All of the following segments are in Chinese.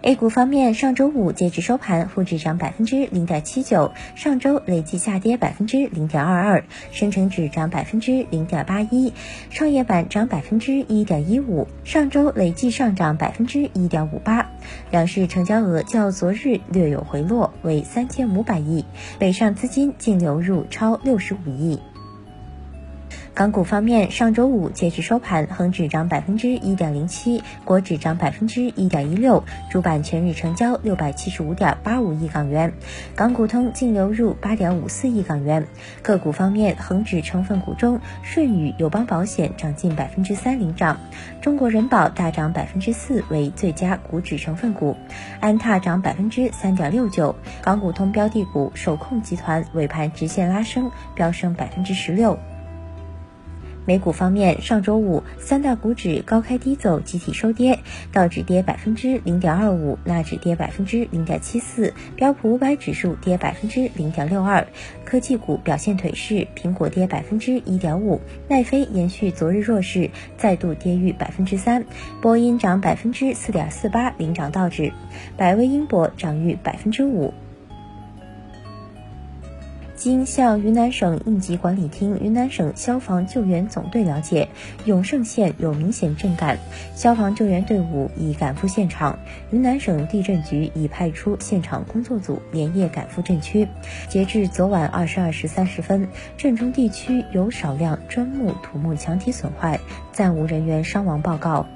A 股方面，上周五截止收盘，沪指涨百分之零点七九，上周累计下跌百分之零点二二；深成指涨百分之零点八一，创业板涨百分之一点一五，上周累计上涨百分之一点五八。两市成交额较昨日略有回落，为三千五百亿，北上资金净流入超六十五亿。港股方面，上周五截至收盘，恒指涨百分之一点零七，国指涨百分之一点一六，主板全日成交六百七十五点八五亿港元，港股通净流入八点五四亿港元。个股方面，恒指成分股中，顺宇友邦保险涨近百分之三领涨，中国人保大涨百分之四为最佳股指成分股，安踏涨百分之三点六九。港股通标的股首控集团尾盘直线拉升，飙升百分之十六。美股方面，上周五三大股指高开低走，集体收跌，道指跌百分之零点二五，纳指跌百分之零点七四，标普五百指数跌百分之零点六二。科技股表现颓势，苹果跌百分之一点五，奈飞延续昨日弱势，再度跌逾百分之三，波音涨百分之四点四八，领涨道指，百威英博涨逾百分之五。经向云南省应急管理厅、云南省消防救援总队了解，永胜县有明显震感，消防救援队伍已赶赴现场。云南省地震局已派出现场工作组连夜赶赴震区。截至昨晚二十二时三十分，震中地区有少量砖木、土木墙体损坏，暂无人员伤亡报告。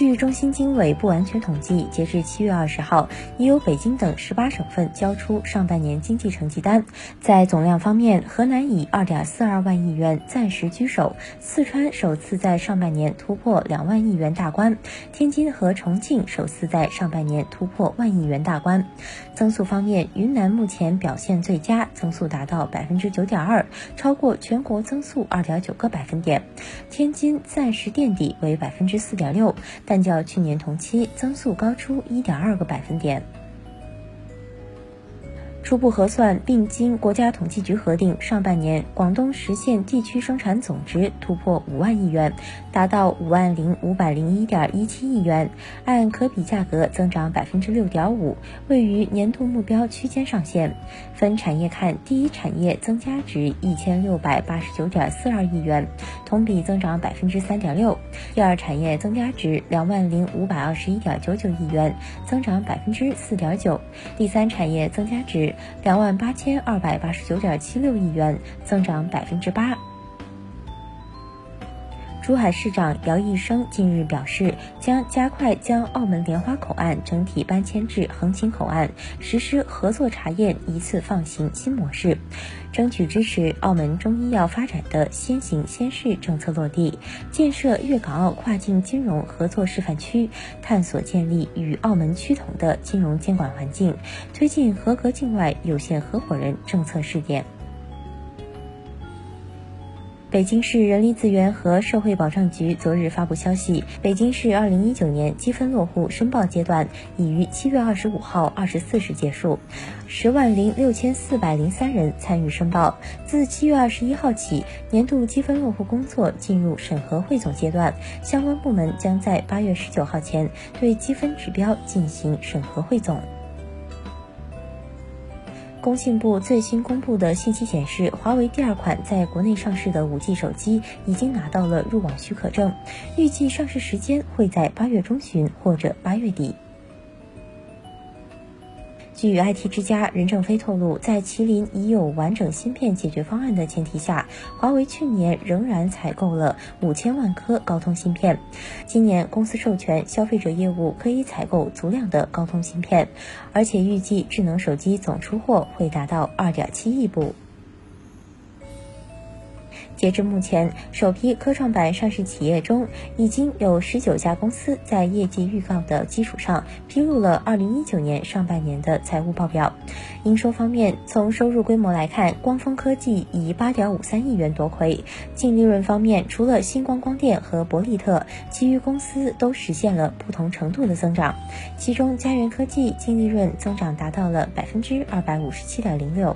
据中新经纬不完全统计，截至七月二十号，已有北京等十八省份交出上半年经济成绩单。在总量方面，河南以二点四二万亿元暂时居首，四川首次在上半年突破两万亿元大关，天津和重庆首次在上半年突破万亿元大关。增速方面，云南目前表现最佳，增速达到百分之九点二，超过全国增速二点九个百分点。天津暂时垫底为百分之四点六。但较去年同期增速高出一点二个百分点。初步核算，并经国家统计局核定，上半年广东实现地区生产总值突破五万亿元，达到五万零五百零一点一七亿元，按可比价格增长百分之六点五，位于年度目标区间上限。分产业看，第一产业增加值一千六百八十九点四二亿元，同比增长百分之三点六；第二产业增加值两万零五百二十一点九九亿元，增长百分之四点九；第三产业增加值。两万八千二百八十九点七六亿元，增长百分之八。珠海市长姚毅生近日表示，将加快将澳门莲花口岸整体搬迁至横琴口岸，实施合作查验一次放行新模式，争取支持澳门中医药发展的先行先试政策落地，建设粤港澳跨境金融合作示范区，探索建立与澳门趋同的金融监管环境，推进合格境外有限合伙人政策试点。北京市人力资源和社会保障局昨日发布消息，北京市二零一九年积分落户申报阶段已于七月二十五号二十四时结束，十万零六千四百零三人参与申报。自七月二十一号起，年度积分落户工作进入审核汇总阶段，相关部门将在八月十九号前对积分指标进行审核汇总。工信部最新公布的信息显示，华为第二款在国内上市的 5G 手机已经拿到了入网许可证，预计上市时间会在八月中旬或者八月底。据 IT 之家任正非透露，在麒麟已有完整芯片解决方案的前提下，华为去年仍然采购了五千万颗高通芯片。今年公司授权消费者业务可以采购足量的高通芯片，而且预计智能手机总出货会达到二点七亿部。截至目前，首批科创板上市企业中，已经有十九家公司在业绩预告的基础上披露了二零一九年上半年的财务报表。营收方面，从收入规模来看，光峰科技以八点五三亿元夺魁；净利润方面，除了星光光电和博利特，其余公司都实现了不同程度的增长。其中，佳源科技净利润增长达到了百分之二百五十七点零六。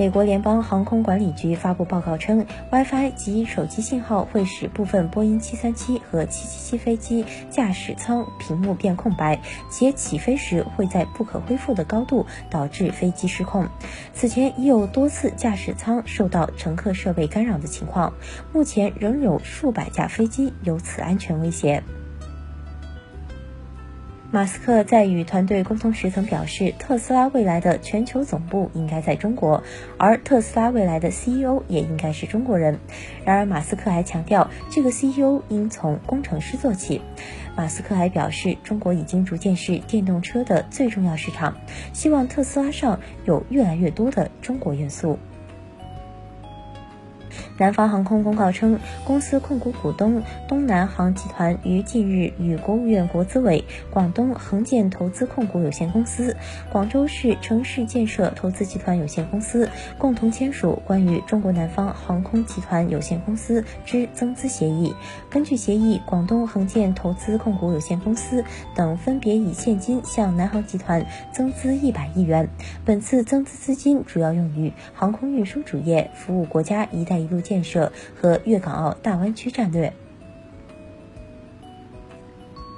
美国联邦航空管理局发布报告称，WiFi 及手机信号会使部分波音737和777飞机驾驶舱屏幕变空白，且起飞时会在不可恢复的高度导致飞机失控。此前已有多次驾驶舱受到乘客设备干扰的情况，目前仍有数百架飞机有此安全威胁。马斯克在与团队沟通时曾表示，特斯拉未来的全球总部应该在中国，而特斯拉未来的 CEO 也应该是中国人。然而，马斯克还强调，这个 CEO 应从工程师做起。马斯克还表示，中国已经逐渐是电动车的最重要市场，希望特斯拉上有越来越多的中国元素。南方航空公告称，公司控股股东东南航集团于近日与国务院国资委、广东恒建投资控股有限公司、广州市城市建设投资集团有限公司共同签署关于中国南方航空集团有限公司之增资协议。根据协议，广东恒建投资控股有限公司等分别以现金向南航集团增资一百亿元。本次增资资金主要用于航空运输主业，服务国家“一带一路”。建设和粤港澳大湾区战略。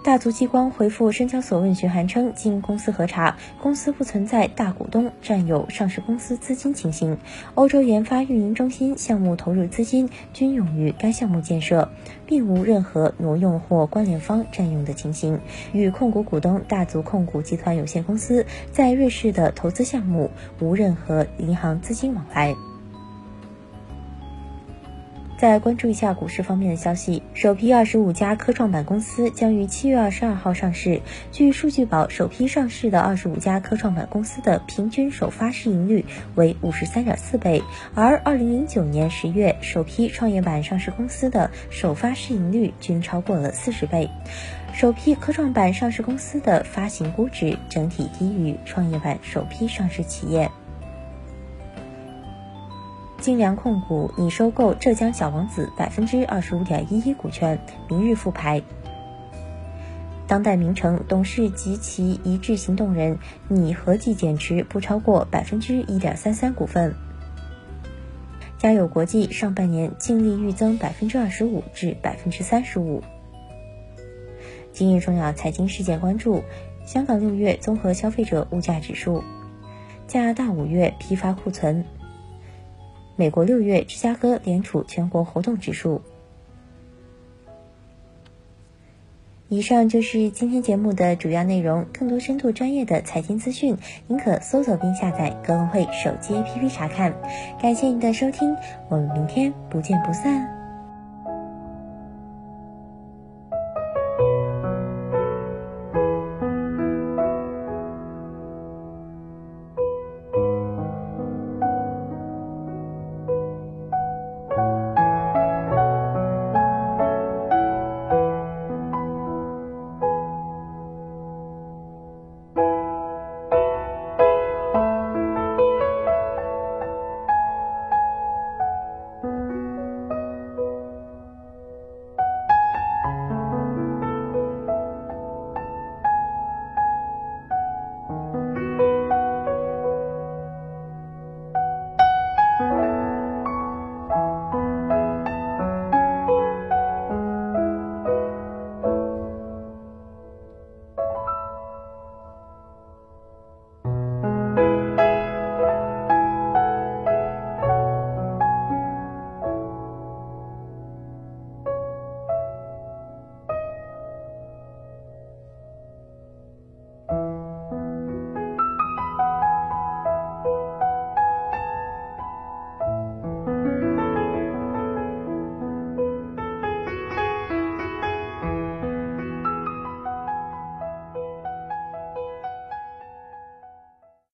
大族激光回复深交所问询函称，经公司核查，公司不存在大股东占有上市公司资金情形。欧洲研发运营中心项目投入资金均用于该项目建设，并无任何挪用或关联方占用的情形。与控股股东大族控股集团有限公司在瑞士的投资项目无任何银行资金往来。再关注一下股市方面的消息，首批二十五家科创板公司将于七月二十二号上市。据数据宝，首批上市的二十五家科创板公司的平均首发市盈率为五十三点四倍，而二零零九年十月首批创业板上市公司的首发市盈率均超过了四十倍。首批科创板上市公司的发行估值整体低于创业板首批上市企业。精良控股拟收购浙江小王子百分之二十五点一一股权，明日复牌。当代名城董事及其一致行动人拟合计减持不超过百分之一点三三股份。嘉友国际上半年净利预增百分之二十五至百分之三十五。今日重要财经事件关注：香港六月综合消费者物价指数，加拿大五月批发库存。美国六月芝加哥联储全国活动指数。以上就是今天节目的主要内容。更多深度专业的财经资讯，您可搜索并下载格隆汇手机 APP 查看。感谢您的收听，我们明天不见不散。